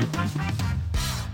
Música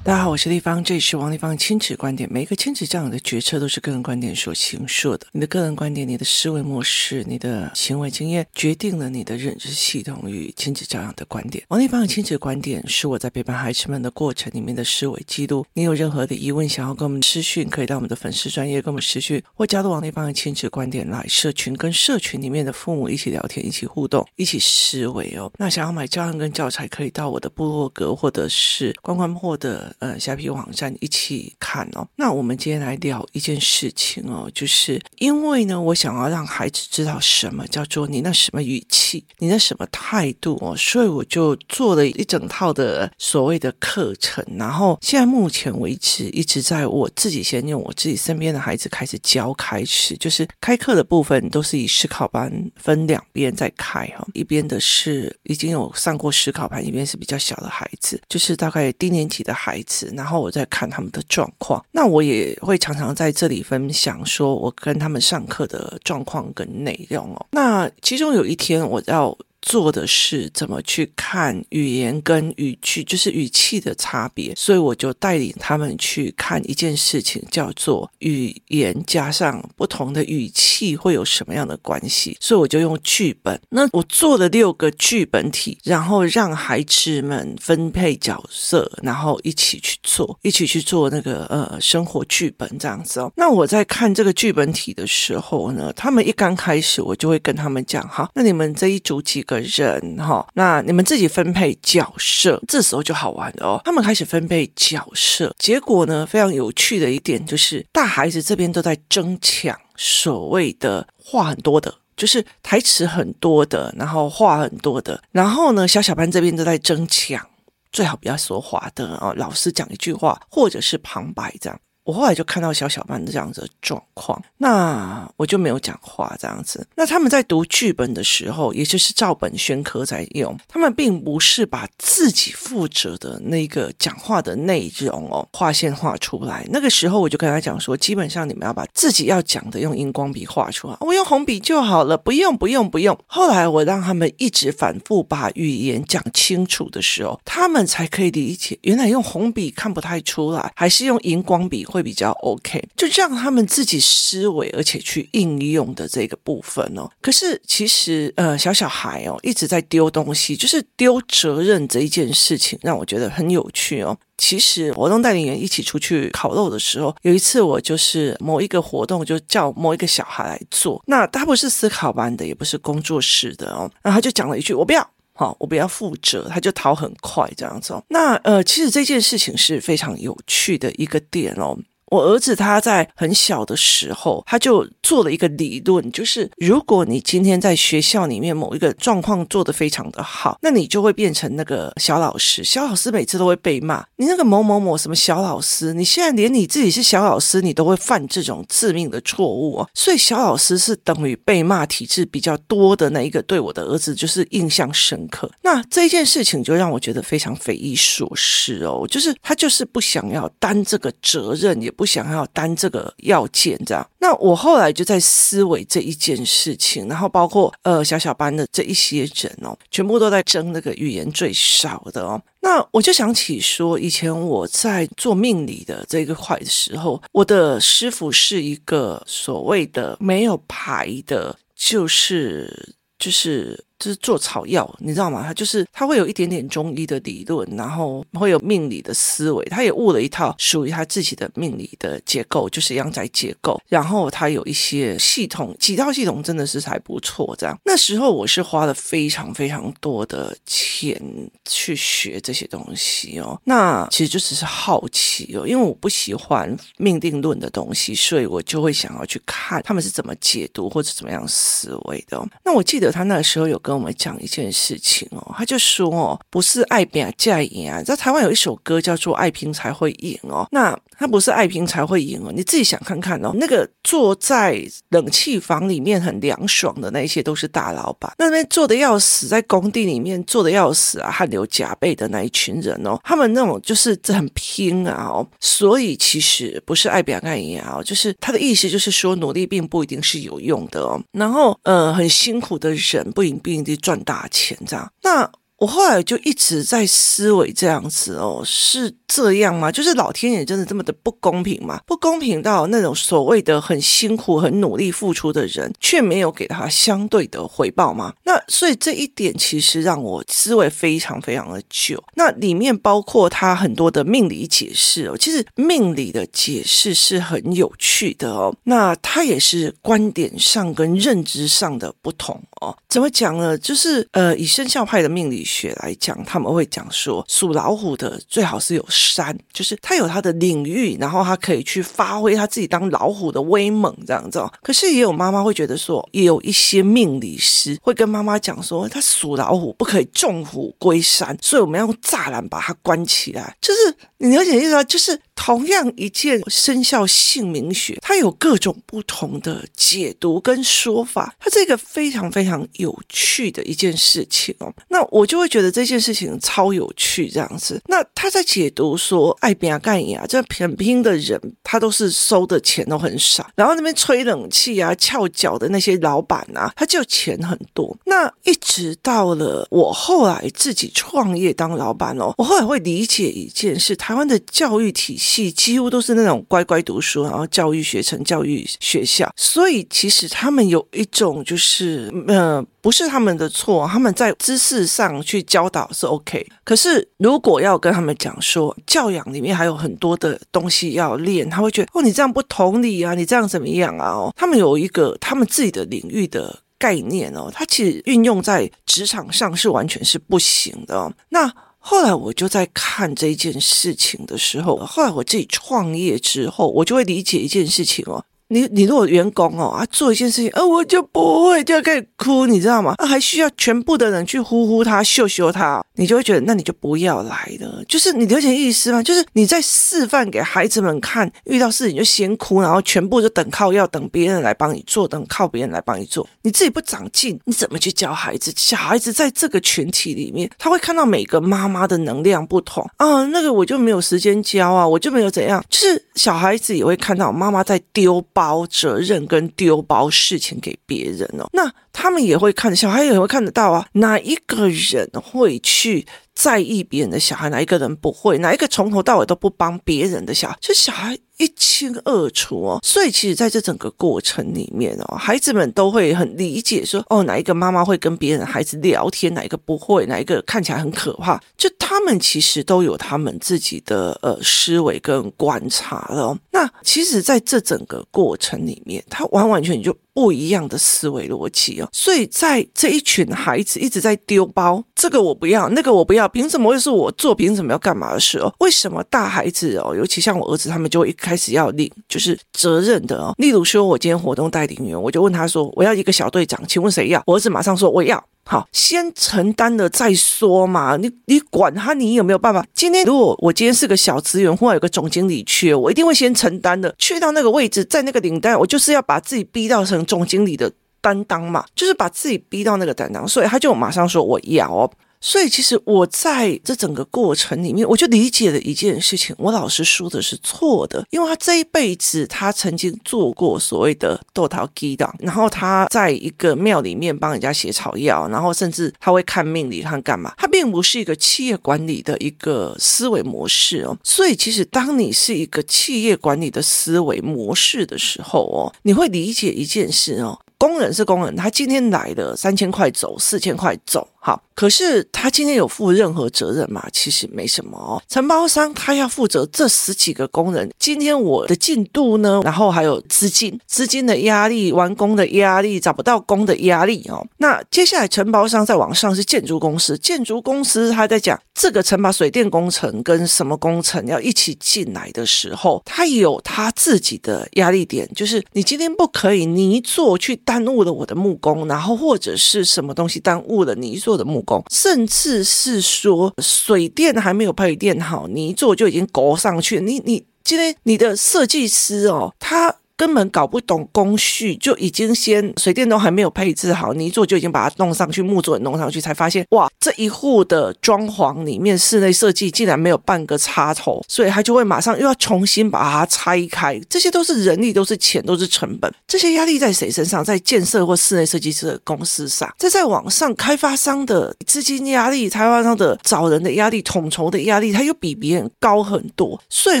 大家好，我是丽芳，这里是王立芳亲子观点。每一个亲子这样的决策都是个人观点所形塑的。你的个人观点、你的思维模式、你的行为经验，决定了你的认知系统与亲子教养的观点。王立芳的亲子观点是我在陪伴孩子们的过程里面的思维记录。你有任何的疑问，想要跟我们私讯，可以到我们的粉丝专页跟我们私讯，或加入王立芳的亲子观点来社群，跟社群里面的父母一起聊天、一起互动、一起思维哦。那想要买教案跟教材，可以到我的部落格或者是关关破的。呃，虾皮网站一起看哦。那我们今天来聊一件事情哦，就是因为呢，我想要让孩子知道什么叫做你那什么语气，你那什么态度哦，所以我就做了一整套的所谓的课程。然后现在目前为止，一直在我自己先用我自己身边的孩子开始教开始，就是开课的部分都是以思考班分两边在开哈，一边的是已经有上过思考班，一边是比较小的孩子，就是大概低年级的孩然后我再看他们的状况，那我也会常常在这里分享，说我跟他们上课的状况跟内容哦。那其中有一天我要。做的是怎么去看语言跟语句，就是语气的差别，所以我就带领他们去看一件事情，叫做语言加上不同的语气会有什么样的关系。所以我就用剧本，那我做了六个剧本体，然后让孩子们分配角色，然后一起去做，一起去做那个呃生活剧本这样子哦。那我在看这个剧本体的时候呢，他们一刚开始，我就会跟他们讲，好，那你们这一组几个。人哈，那你们自己分配角色，这时候就好玩了哦。他们开始分配角色，结果呢，非常有趣的一点就是，大孩子这边都在争抢所谓的话很多的，就是台词很多的，然后话很多的。然后呢，小小班这边都在争抢，最好不要说话的哦，老师讲一句话或者是旁白这样。我后来就看到小小班这样子的状况，那我就没有讲话这样子。那他们在读剧本的时候，也就是照本宣科在用，他们并不是把自己负责的那个讲话的内容哦画线画出来。那个时候我就跟他讲说，基本上你们要把自己要讲的用荧光笔画出来，我用红笔就好了，不用不用不用。后来我让他们一直反复把语言讲清楚的时候，他们才可以理解，原来用红笔看不太出来，还是用荧光笔。会比较 OK，就让他们自己思维，而且去应用的这个部分哦。可是其实呃，小小孩哦一直在丢东西，就是丢责任这一件事情，让我觉得很有趣哦。其实活动带领员一起出去烤肉的时候，有一次我就是某一个活动就叫某一个小孩来做，那他不是思考班的，也不是工作室的哦，然后他就讲了一句：“我不要。”好，我不要负责，他就逃很快这样子哦。那呃，其实这件事情是非常有趣的一个点哦。我儿子他在很小的时候，他就做了一个理论，就是如果你今天在学校里面某一个状况做得非常的好，那你就会变成那个小老师。小老师每次都会被骂，你那个某某某什么小老师，你现在连你自己是小老师，你都会犯这种致命的错误哦。所以小老师是等于被骂体质比较多的那一个，对我的儿子就是印象深刻。那这件事情就让我觉得非常匪夷所思哦，就是他就是不想要担这个责任，也不。不想要担这个要件，这样。那我后来就在思维这一件事情，然后包括呃小小班的这一些人哦，全部都在争那个语言最少的哦。那我就想起说，以前我在做命理的这个块的时候，我的师傅是一个所谓的没有牌的，就是就是。是做草药，你知道吗？他就是他会有一点点中医的理论，然后会有命理的思维。他也悟了一套属于他自己的命理的结构，就是阳宅结构。然后他有一些系统，几套系统真的是还不错。这样那时候我是花了非常非常多的钱去学这些东西哦。那其实就只是好奇哦，因为我不喜欢命定论的东西，所以我就会想要去看他们是怎么解读或者怎么样思维的。那我记得他那时候有跟。跟我们讲一件事情哦，他就说哦，不是爱拼才赢啊，在台湾有一首歌叫做《爱拼才会赢》哦，那他不是爱拼才会赢哦，你自己想看看哦，那个坐在冷气房里面很凉爽的那些都是大老板，那边坐的要死，在工地里面坐的要死啊，汗流浃背的那一群人哦，他们那种就是很拼啊哦，所以其实不是爱拼才赢啊，就是他的意思就是说努力并不一定是有用的哦，然后呃很辛苦的人不一定。赚大钱这样，那我后来就一直在思维这样子哦，是这样吗？就是老天爷真的这么的不公平吗？不公平到那种所谓的很辛苦、很努力付出的人，却没有给他相对的回报吗？那所以这一点其实让我思维非常非常的久。那里面包括他很多的命理解释哦，其实命理的解释是很有趣的哦。那他也是观点上跟认知上的不同怎么讲呢？就是呃，以生肖派的命理学。来讲，他们会讲说，属老虎的最好是有山，就是他有他的领域，然后他可以去发挥他自己当老虎的威猛这样子。可是也有妈妈会觉得说，也有一些命理师会跟妈妈讲说，他属老虎不可以纵虎归山，所以我们要用栅栏把它关起来。就是你了解意思吗？就是同样一件生肖姓名学，它有各种不同的解读跟说法，它这个非常非常有趣的一件事情哦。那我就会。觉得这件事情超有趣，这样子。那他在解读说，爱比亚干呀，这很拼的人，他都是收的钱都很少。然后那边吹冷气啊、翘脚的那些老板啊，他就钱很多。那一直到了我后来自己创业当老板哦，我后来会理解一件事：台湾的教育体系系几乎都是那种乖乖读书，然后教育学程、教育学校，所以其实他们有一种就是呃。不是他们的错，他们在知识上去教导是 OK。可是如果要跟他们讲说，教养里面还有很多的东西要练，他会觉得哦，你这样不同理啊，你这样怎么样啊？哦，他们有一个他们自己的领域的概念哦，他其实运用在职场上是完全是不行的哦。那后来我就在看这件事情的时候，后来我自己创业之后，我就会理解一件事情哦。你你如果员工哦啊做一件事情，呃我就不会，就要开始哭，你知道吗？啊还需要全部的人去呼呼他、秀秀他，你就会觉得那你就不要来了。就是你了解意思吗？就是你在示范给孩子们看，遇到事情就先哭，然后全部就等靠要等别人来帮你做，等靠别人来帮你做，你自己不长进，你怎么去教孩子？小孩子在这个群体里面，他会看到每个妈妈的能量不同啊，那个我就没有时间教啊，我就没有怎样，就是小孩子也会看到妈妈在丢包责任跟丢包事情给别人哦，那他们也会看，小孩也会看得到啊，哪一个人会去在意别人的小孩，哪一个人不会，哪一个从头到尾都不帮别人的小孩，这小孩。一清二楚哦，所以其实在这整个过程里面哦，孩子们都会很理解说，哦，哪一个妈妈会跟别人的孩子聊天，哪一个不会，哪一个看起来很可怕，就他们其实都有他们自己的呃思维跟观察了。那其实在这整个过程里面，他完完全全就不一样的思维逻辑哦。所以在这一群孩子一直在丢包，这个我不要，那个我不要，凭什么会是我做？凭什么要干嘛的事哦？为什么大孩子哦，尤其像我儿子，他们就一。开始要领就是责任的哦，例如说，我今天活动带领员，我就问他说：“我要一个小队长，请问谁要？”我儿子马上说：“我要。”好，先承担了再说嘛。你你管他，你有没有办法？今天如果我今天是个小职员，或有个总经理缺，我一定会先承担的。去到那个位置，在那个领带，我就是要把自己逼到成总经理的担当嘛，就是把自己逼到那个担当。所以他就马上说：“我要哦。”所以，其实我在这整个过程里面，我就理解了一件事情：我老师说的是错的，因为他这一辈子他曾经做过所谓的豆桃鸡档，然后他在一个庙里面帮人家写草药，然后甚至他会看命理，看干嘛？他并不是一个企业管理的一个思维模式哦。所以，其实当你是一个企业管理的思维模式的时候哦，你会理解一件事哦。工人是工人，他今天来了三千块走，四千块走，好。可是他今天有负任何责任吗？其实没什么哦。承包商他要负责这十几个工人，今天我的进度呢？然后还有资金，资金的压力，完工的压力，找不到工的压力哦。那接下来承包商再往上是建筑公司，建筑公司他在讲这个承包水电工程跟什么工程要一起进来的时候，他有他自己的压力点，就是你今天不可以泥做去耽误了我的木工，然后或者是什么东西耽误了泥的木工。甚至是说水电还没有配电好，你一做就已经勾上去。你你今天你的设计师哦，他根本搞不懂工序，就已经先水电都还没有配置好，泥作就已经把它弄上去，木作也弄上去，才发现哇，这一户的装潢里面室内设计竟然没有半个插头，所以他就会马上又要重新把它拆开，这些都是人力，都是钱，都是成本。这些压力在谁身上？在建设或室内设计师的公司上，再在网上开发商的资金压力，开发商的找人的压力，统筹的压力，它又比别人高很多。所以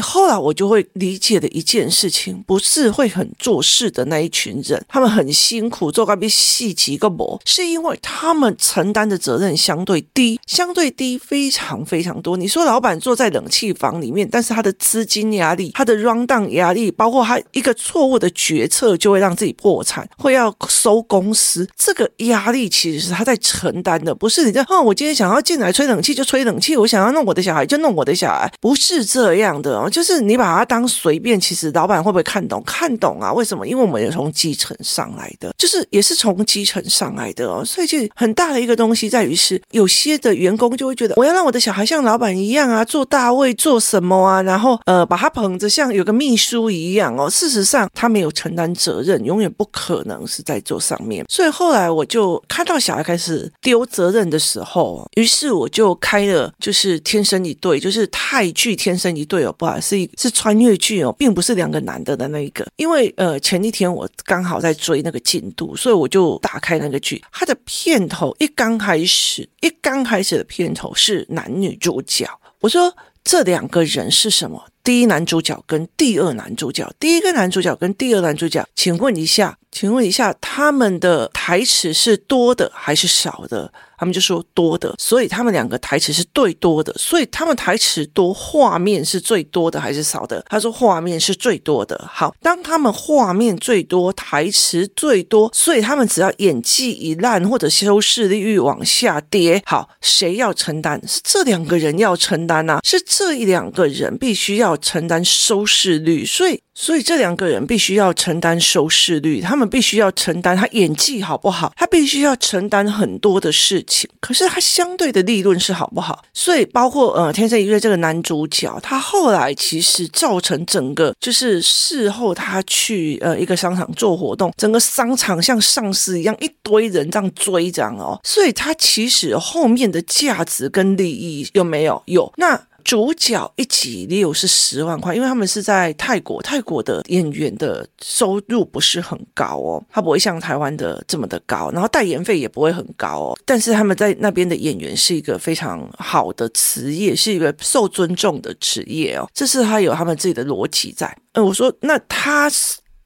后来我就会理解的一件事情，不是会会很做事的那一群人，他们很辛苦做个比细几个模，是因为他们承担的责任相对低，相对低非常非常多。你说老板坐在冷气房里面，但是他的资金压力、他的 rundown 压力，包括他一个错误的决策，就会让自己破产，会要收公司。这个压力其实是他在承担的，不是你在。哦，我今天想要进来吹冷气就吹冷气，我想要弄我的小孩就弄我的小孩，不是这样的哦。就是你把它当随便，其实老板会不会看懂？看懂啊？为什么？因为我们也从基层上来的，就是也是从基层上来的哦。所以就很大的一个东西在于是，有些的员工就会觉得，我要让我的小孩像老板一样啊，做大位做什么啊，然后呃把他捧着像有个秘书一样哦。事实上他没有承担责任，永远不可能是在做上面。所以后来我就看到小孩开始丢责任的时候，于是我就开了就是天生一对，就是泰剧天生一对哦，不好意思，是是穿越剧哦，并不是两个男的的那一个，因为呃前几天我刚好在追那个进度，所以我就打开那个剧，它的片头一刚开始，一刚开始的片头是男女主角，我说这两个人是什么？第一男主角跟第二男主角，第一个男主角跟第二男主角，请问一下，请问一下，他们的台词是多的还是少的？他们就说多的，所以他们两个台词是对多的，所以他们台词多，画面是最多的还是少的？他说画面是最多的。好，当他们画面最多，台词最多，所以他们只要演技一烂或者收视率欲往下跌，好，谁要承担？是这两个人要承担啊，是这一两个人必须要承担收视率，所以。所以这两个人必须要承担收视率，他们必须要承担他演技好不好，他必须要承担很多的事情。可是他相对的利润是好不好？所以包括呃天生一对这个男主角，他后来其实造成整个就是事后他去呃一个商场做活动，整个商场像丧尸一样一堆人这样追这样哦，所以他其实后面的价值跟利益有没有？有那。主角一集六是十万块，因为他们是在泰国，泰国的演员的收入不是很高哦，他不会像台湾的这么的高，然后代言费也不会很高哦，但是他们在那边的演员是一个非常好的职业，是一个受尊重的职业哦，这是他有他们自己的逻辑在。嗯，我说那他。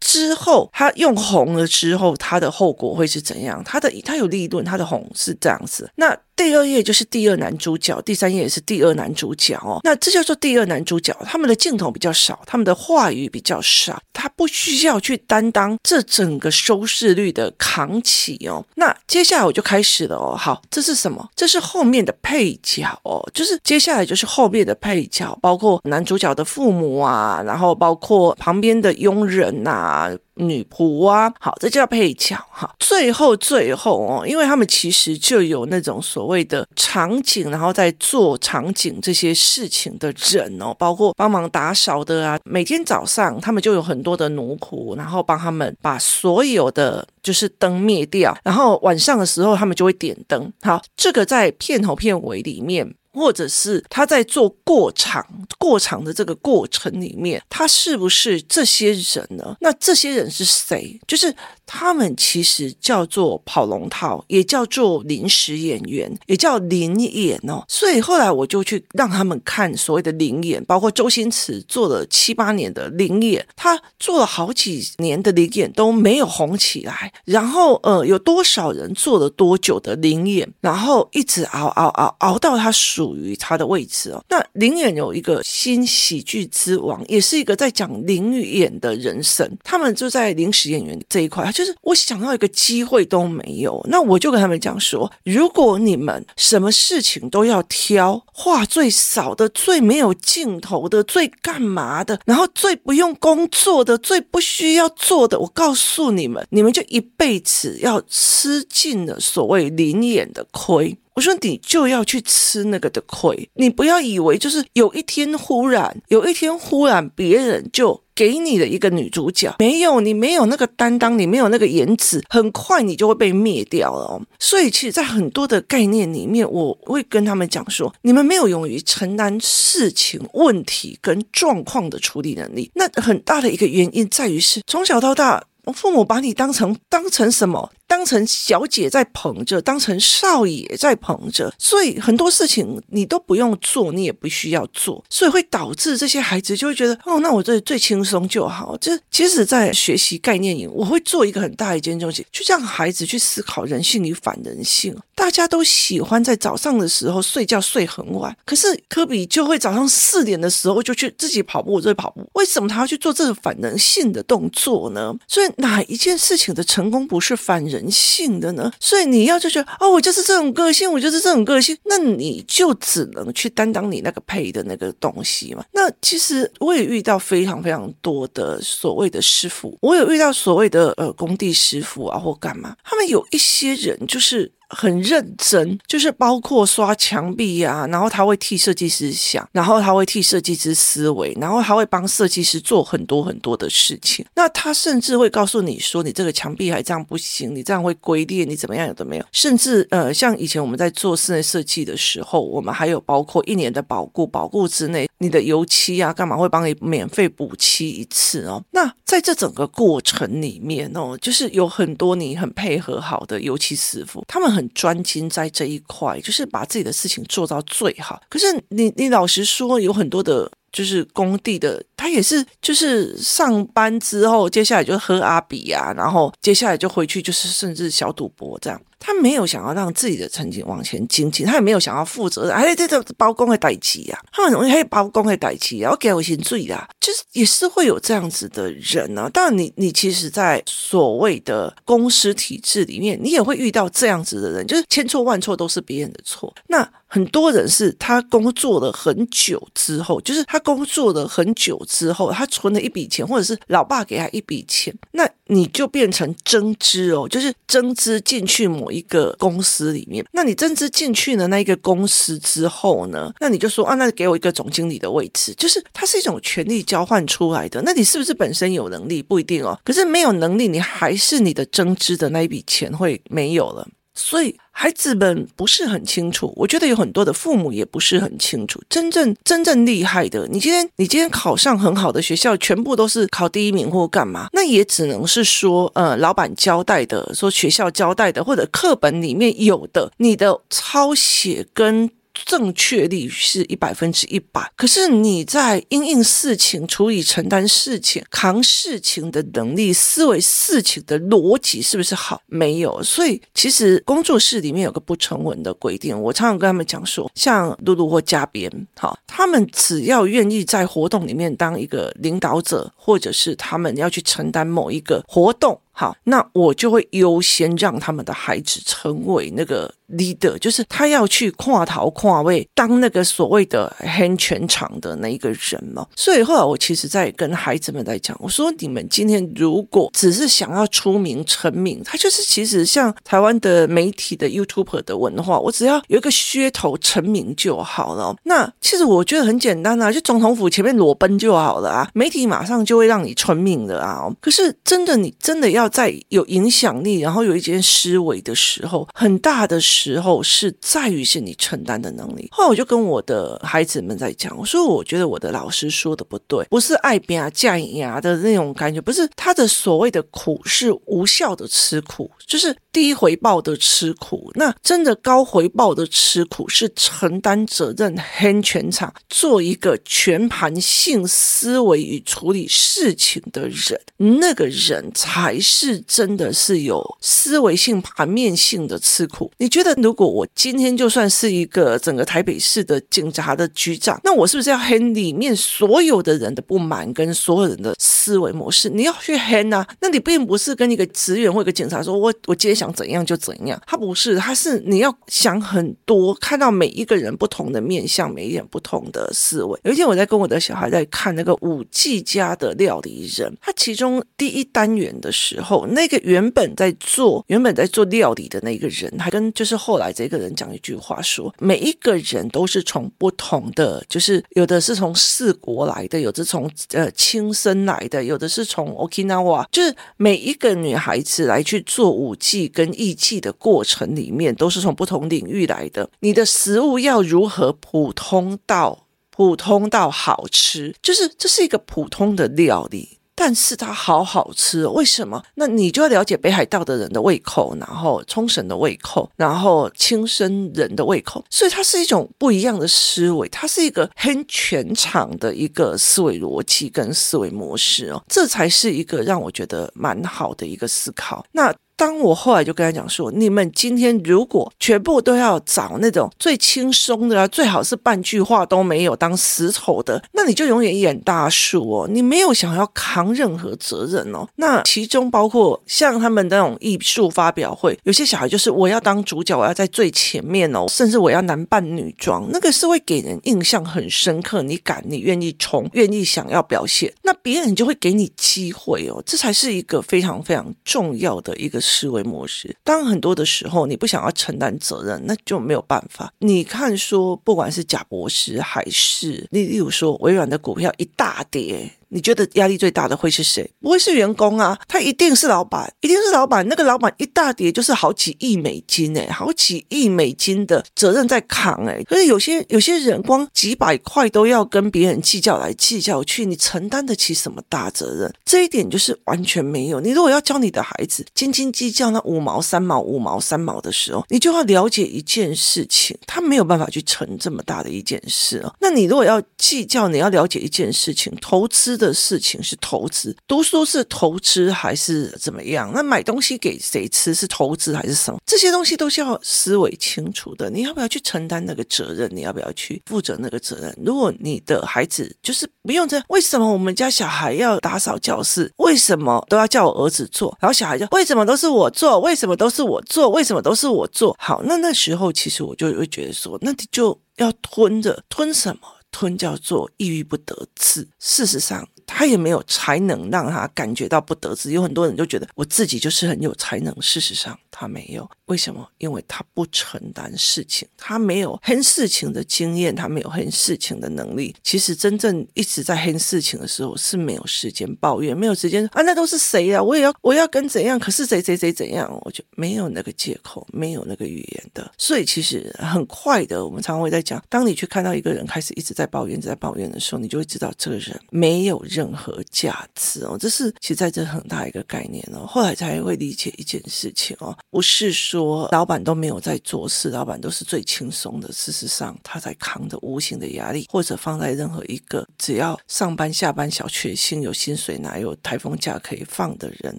之后，他用红了之后，他的后果会是怎样？他的他有利润，他的红是这样子。那第二页就是第二男主角，第三页也是第二男主角哦。那这叫做第二男主角，他们的镜头比较少，他们的话语比较少，他不需要去担当这整个收视率的扛起哦。那接下来我就开始了哦。好，这是什么？这是后面的配角哦，就是接下来就是后面的配角，包括男主角的父母啊，然后包括旁边的佣人呐、啊。女仆啊，好，这叫配角哈。最后，最后哦，因为他们其实就有那种所谓的场景，然后在做场景这些事情的人哦，包括帮忙打扫的啊。每天早上他们就有很多的奴仆，然后帮他们把所有的就是灯灭掉，然后晚上的时候他们就会点灯。好，这个在片头片尾里面。或者是他在做过场过场的这个过程里面，他是不是这些人呢？那这些人是谁？就是。他们其实叫做跑龙套，也叫做临时演员，也叫临演哦。所以后来我就去让他们看所谓的临演，包括周星驰做了七八年的临演，他做了好几年的临演都没有红起来。然后呃，有多少人做了多久的临演，然后一直熬熬熬熬到他熟属于他的位置哦。那临演有一个新喜剧之王，也是一个在讲临演的人生，他们就在临时演员这一块。就是我想要一个机会都没有，那我就跟他们讲说，如果你们什么事情都要挑，话最少的、最没有镜头的、最干嘛的，然后最不用工作的、最不需要做的，我告诉你们，你们就一辈子要吃尽了所谓临演的亏。我说你就要去吃那个的亏，你不要以为就是有一天忽然，有一天忽然别人就。给你的一个女主角，没有你没有那个担当，你没有那个颜值，很快你就会被灭掉了。所以，其实，在很多的概念里面，我会跟他们讲说，你们没有勇于承担事情、问题跟状况的处理能力。那很大的一个原因在于是从小到大，我父母把你当成当成什么？当成小姐在捧着，当成少爷在捧着，所以很多事情你都不用做，你也不需要做，所以会导致这些孩子就会觉得，哦，那我这最轻松就好。这其实，在学习概念里，我会做一个很大一件东西，就让孩子去思考人性与反人性。大家都喜欢在早上的时候睡觉睡很晚，可是科比就会早上四点的时候就去自己跑步，就跑步。为什么他要去做这个反人性的动作呢？所以哪一件事情的成功不是反人性的呢？所以你要就觉得哦，我就是这种个性，我就是这种个性，那你就只能去担当你那个配的那个东西嘛。那其实我也遇到非常非常多的所谓的师傅，我有遇到所谓的呃工地师傅啊或干嘛，他们有一些人就是。很认真，就是包括刷墙壁呀、啊，然后他会替设计师想，然后他会替设计师思维，然后他会帮设计师做很多很多的事情。那他甚至会告诉你说，你这个墙壁还这样不行，你这样会龟裂，你怎么样有的没有？甚至呃，像以前我们在做室内设计的时候，我们还有包括一年的保固，保固之内你的油漆啊，干嘛会帮你免费补漆一次哦？那在这整个过程里面哦，就是有很多你很配合好的油漆师傅，他们。很专精在这一块，就是把自己的事情做到最好。可是你，你老实说，有很多的，就是工地的，他也是，就是上班之后，接下来就喝阿比啊，然后接下来就回去，就是甚至小赌博这样。他没有想要让自己的成绩往前精进，他也没有想要负责任。哎，这个包工的代志啊，他很容易还包工的代志啊，我给我心醉啦，就是也是会有这样子的人呢、啊。当然你，你你其实，在所谓的公司体制里面，你也会遇到这样子的人，就是千错万错都是别人的错。那很多人是他工作了很久之后，就是他工作了很久之后，他存了一笔钱，或者是老爸给他一笔钱，那你就变成增资哦，就是增资进去某。一个公司里面，那你增资进去了那一个公司之后呢？那你就说啊，那给我一个总经理的位置，就是它是一种权力交换出来的。那你是不是本身有能力？不一定哦。可是没有能力，你还是你的增资的那一笔钱会没有了。所以孩子们不是很清楚，我觉得有很多的父母也不是很清楚。真正真正厉害的，你今天你今天考上很好的学校，全部都是考第一名或干嘛？那也只能是说，呃，老板交代的，说学校交代的，或者课本里面有的，你的抄写跟。正确率是一百分之一百，可是你在因应事情、处理、承担事情、扛事情的能力、思维事情的逻辑是不是好？没有，所以其实工作室里面有个不成文的规定，我常常跟他们讲说，像露露或嘉编，好，他们只要愿意在活动里面当一个领导者，或者是他们要去承担某一个活动。好，那我就会优先让他们的孩子成为那个 leader，就是他要去跨头跨位当那个所谓的 hand 全场的那一个人嘛。所以后来我其实在跟孩子们在讲，我说你们今天如果只是想要出名成名，他就是其实像台湾的媒体的 YouTuber 的文化，我只要有一个噱头成名就好了。那其实我觉得很简单啊，就总统府前面裸奔就好了啊，媒体马上就会让你成名的啊。可是真的，你真的要。在有影响力，然后有一件思维的时候，很大的时时候是在于是你承担的能力。后来我就跟我的孩子们在讲，我说我觉得我的老师说的不对，不是爱拼架牙的那种感觉，不是他的所谓的苦是无效的吃苦，就是低回报的吃苦。那真的高回报的吃苦是承担责任、，hand 全场，做一个全盘性思维与处理事情的人，那个人才是。是真的是有思维性、盘面性的吃苦。你觉得，如果我今天就算是一个整个台北市的警察的局长，那我是不是要 hand 里面所有的人的不满跟所有人的思维模式？你要去 hand 啊？那你并不是跟一个职员或一个警察说，我我今天想怎样就怎样。他不是，他是你要想很多，看到每一个人不同的面向，每一点不同的思维。有一天我在跟我的小孩在看那个五 G 家的料理人，他其中第一单元的时候。那个原本在做原本在做料理的那个人，还跟就是是后来这个人讲一句话说，每一个人都是从不同的，就是有的是从四国来的，有的从呃亲生来的，有的是从 Okinawa，就是每一个女孩子来去做舞技跟艺伎的过程里面，都是从不同领域来的。你的食物要如何普通到普通到好吃，就是这是一个普通的料理。但是它好好吃，哦为什么？那你就要了解北海道的人的胃口，然后冲绳的胃口，然后青森人的胃口，所以它是一种不一样的思维，它是一个很全场的一个思维逻辑跟思维模式哦，这才是一个让我觉得蛮好的一个思考。那。当我后来就跟他讲说，你们今天如果全部都要找那种最轻松的啊，最好是半句话都没有当死头的，那你就永远演大树哦，你没有想要扛任何责任哦。那其中包括像他们那种艺术发表会，有些小孩就是我要当主角，我要在最前面哦，甚至我要男扮女装，那个是会给人印象很深刻。你敢，你愿意冲，愿意想要表现，那别人就会给你机会哦。这才是一个非常非常重要的一个。思维模式，当很多的时候，你不想要承担责任，那就没有办法。你看，说不管是贾博士还是例例如说微软的股票一大跌。你觉得压力最大的会是谁？不会是员工啊，他一定是老板，一定是老板。那个老板一大叠就是好几亿美金哎，好几亿美金的责任在扛哎。可是有些有些人光几百块都要跟别人计较来计较去，你承担得起什么大责任？这一点就是完全没有。你如果要教你的孩子斤斤计较那五毛三毛五毛三毛的时候，你就要了解一件事情，他没有办法去承这么大的一件事哦。那你如果要计较，你要了解一件事情，投资的。的事情是投资，读书是投资还是怎么样？那买东西给谁吃是投资还是什么？这些东西都是要思维清楚的。你要不要去承担那个责任？你要不要去负责那个责任？如果你的孩子就是不用这，为什么我们家小孩要打扫教室？为什么都要叫我儿子做？然后小孩就为什么都是我做？为什么都是我做？为什么都是我做？好，那那时候其实我就会觉得说，那你就要吞着，吞什么？吞叫做抑郁不得志。事实上。他也没有才能让他感觉到不得志。有很多人就觉得我自己就是很有才能，事实上他没有。为什么？因为他不承担事情，他没有 handle 事情的经验，他没有 handle 事情的能力。其实真正一直在 handle 事情的时候，是没有时间抱怨，没有时间啊，那都是谁呀？我也要，我要跟怎样？可是谁谁谁怎样？我就没有那个借口，没有那个语言的。所以其实很快的，我们常常会在讲，当你去看到一个人开始一直在抱怨，一直在抱怨的时候，你就会知道这个人没有任何价值哦。这是其实在这很大一个概念哦。后来才会理解一件事情哦，不是说。老板都没有在做事，老板都是最轻松的。事实上，他在扛着无形的压力，或者放在任何一个只要上班下班小确幸、有薪水拿、有台风假可以放的人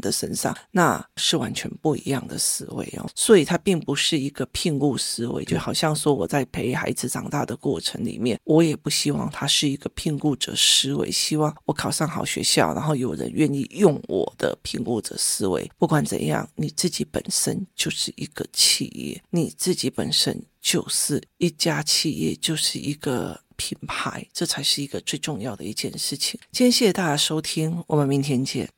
的身上，那是完全不一样的思维哦。所以，他并不是一个聘雇思维，就好像说我在陪孩子长大的过程里面，我也不希望他是一个聘雇者思维，希望我考上好学校，然后有人愿意用我的评估者思维。不管怎样，你自己本身就是。一个企业，你自己本身就是一家企业，就是一个品牌，这才是一个最重要的一件事情。今天谢谢大家收听，我们明天见。